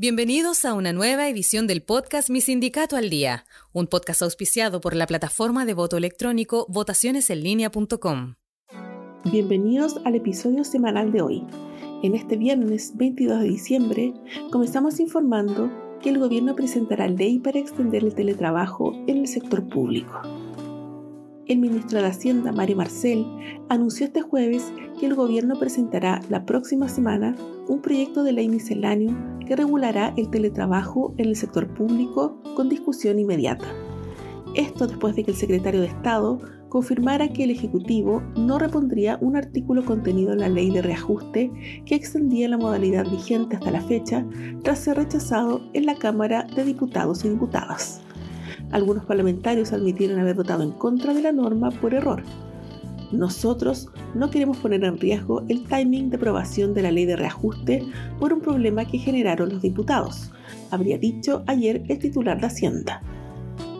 Bienvenidos a una nueva edición del podcast Mi Sindicato al Día, un podcast auspiciado por la plataforma de voto electrónico votacionesenlinea.com. Bienvenidos al episodio semanal de hoy. En este viernes 22 de diciembre comenzamos informando que el gobierno presentará ley para extender el teletrabajo en el sector público. El ministro de Hacienda, Mario Marcel, anunció este jueves que el gobierno presentará la próxima semana un proyecto de ley misceláneo que regulará el teletrabajo en el sector público con discusión inmediata. Esto después de que el secretario de Estado confirmara que el Ejecutivo no repondría un artículo contenido en la ley de reajuste que extendía la modalidad vigente hasta la fecha tras ser rechazado en la Cámara de Diputados y Diputadas. Algunos parlamentarios admitieron haber votado en contra de la norma por error. Nosotros no queremos poner en riesgo el timing de aprobación de la ley de reajuste por un problema que generaron los diputados, habría dicho ayer el titular de Hacienda.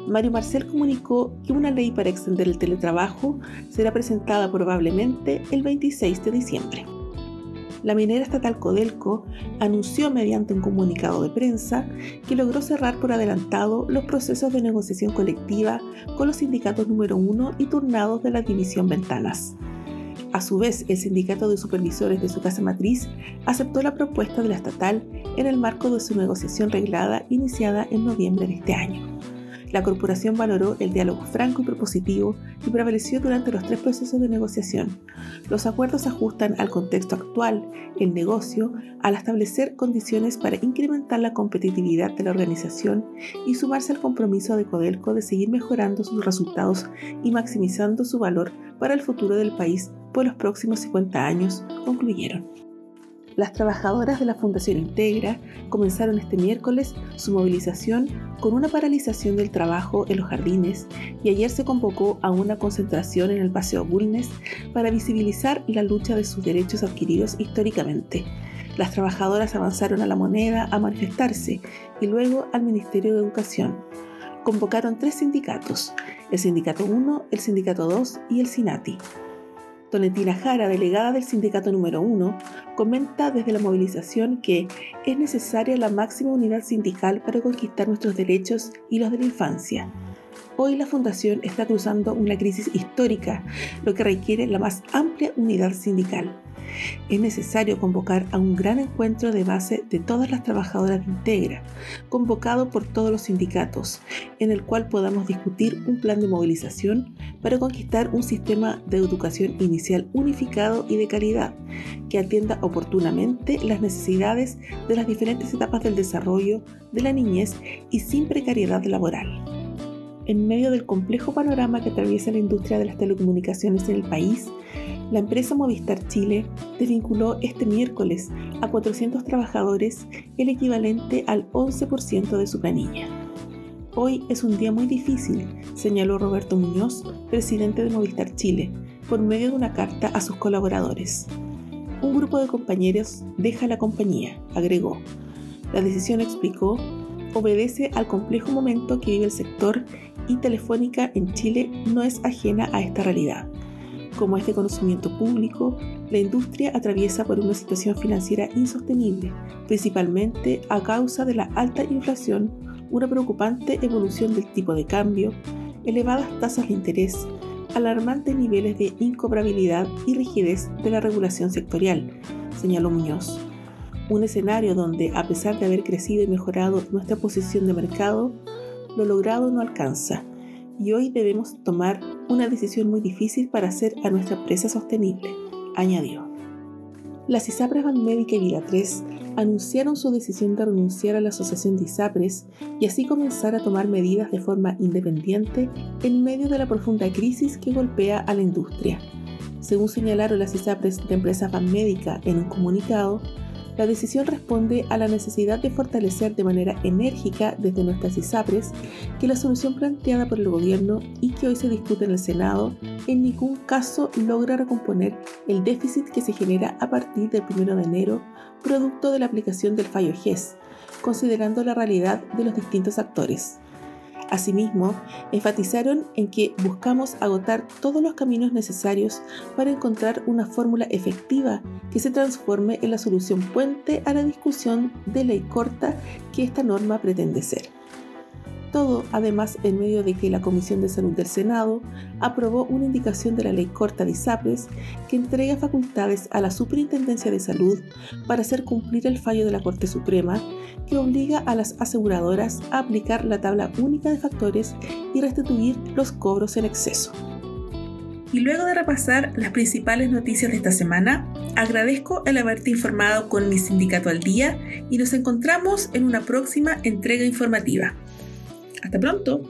Mario Marcel comunicó que una ley para extender el teletrabajo será presentada probablemente el 26 de diciembre la minera estatal Codelco anunció mediante un comunicado de prensa que logró cerrar por adelantado los procesos de negociación colectiva con los sindicatos número 1 y turnados de la división Ventanas. A su vez, el sindicato de supervisores de su casa matriz aceptó la propuesta de la estatal en el marco de su negociación reglada iniciada en noviembre de este año. La corporación valoró el diálogo franco y propositivo y prevaleció durante los tres procesos de negociación. Los acuerdos ajustan al contexto actual, el negocio, al establecer condiciones para incrementar la competitividad de la organización y sumarse al compromiso de Codelco de seguir mejorando sus resultados y maximizando su valor para el futuro del país por los próximos 50 años, concluyeron las trabajadoras de la Fundación Integra comenzaron este miércoles su movilización con una paralización del trabajo en los jardines y ayer se convocó a una concentración en el Paseo Bulnes para visibilizar la lucha de sus derechos adquiridos históricamente. Las trabajadoras avanzaron a la moneda a manifestarse y luego al Ministerio de Educación. Convocaron tres sindicatos, el Sindicato 1, el Sindicato 2 y el SINATI. Donetina Jara, delegada del sindicato número 1, comenta desde la movilización que es necesaria la máxima unidad sindical para conquistar nuestros derechos y los de la infancia. Hoy la Fundación está cruzando una crisis histórica, lo que requiere la más amplia unidad sindical. Es necesario convocar a un gran encuentro de base de todas las trabajadoras de Integra, convocado por todos los sindicatos, en el cual podamos discutir un plan de movilización para conquistar un sistema de educación inicial unificado y de calidad, que atienda oportunamente las necesidades de las diferentes etapas del desarrollo de la niñez y sin precariedad laboral en medio del complejo panorama que atraviesa la industria de las telecomunicaciones en el país, la empresa Movistar Chile desvinculó este miércoles a 400 trabajadores, el equivalente al 11% de su planilla. Hoy es un día muy difícil, señaló Roberto Muñoz, presidente de Movistar Chile, por medio de una carta a sus colaboradores. Un grupo de compañeros deja la compañía, agregó. La decisión, explicó, obedece al complejo momento que vive el sector y Telefónica en Chile no es ajena a esta realidad. Como es de conocimiento público, la industria atraviesa por una situación financiera insostenible, principalmente a causa de la alta inflación, una preocupante evolución del tipo de cambio, elevadas tasas de interés, alarmantes niveles de incobrabilidad y rigidez de la regulación sectorial, señaló Muñoz. Un escenario donde, a pesar de haber crecido y mejorado nuestra posición de mercado, lo logrado no alcanza y hoy debemos tomar una decisión muy difícil para hacer a nuestra empresa sostenible, añadió. Las ISAPRES Banmédica y Vida 3 anunciaron su decisión de renunciar a la Asociación de ISAPRES y así comenzar a tomar medidas de forma independiente en medio de la profunda crisis que golpea a la industria. Según señalaron las ISAPRES de Empresas Banmédica en un comunicado, la decisión responde a la necesidad de fortalecer de manera enérgica desde nuestras ISAPRES que la solución planteada por el gobierno y que hoy se discute en el Senado en ningún caso logra recomponer el déficit que se genera a partir del 1 de enero producto de la aplicación del fallo GES, considerando la realidad de los distintos actores. Asimismo, enfatizaron en que buscamos agotar todos los caminos necesarios para encontrar una fórmula efectiva que se transforme en la solución puente a la discusión de ley corta que esta norma pretende ser. Todo, además, en medio de que la Comisión de Salud del Senado aprobó una indicación de la ley corta de ISAPRES que entrega facultades a la Superintendencia de Salud para hacer cumplir el fallo de la Corte Suprema que obliga a las aseguradoras a aplicar la tabla única de factores y restituir los cobros en exceso. Y luego de repasar las principales noticias de esta semana, agradezco el haberte informado con mi sindicato al día y nos encontramos en una próxima entrega informativa. Hasta pronto.